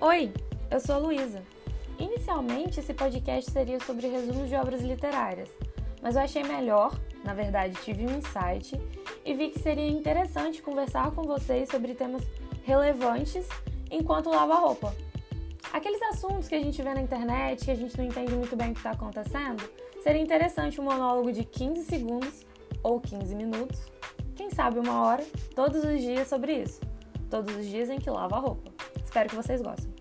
Oi, eu sou a Luísa. Inicialmente, esse podcast seria sobre resumos de obras literárias, mas eu achei melhor, na verdade, tive um insight e vi que seria interessante conversar com vocês sobre temas relevantes enquanto lava a roupa. Aqueles assuntos que a gente vê na internet, que a gente não entende muito bem o que está acontecendo, seria interessante um monólogo de 15 segundos ou 15 minutos, quem sabe uma hora, todos os dias sobre isso. Todos os dias em que lava a roupa. Espero que vocês gostem.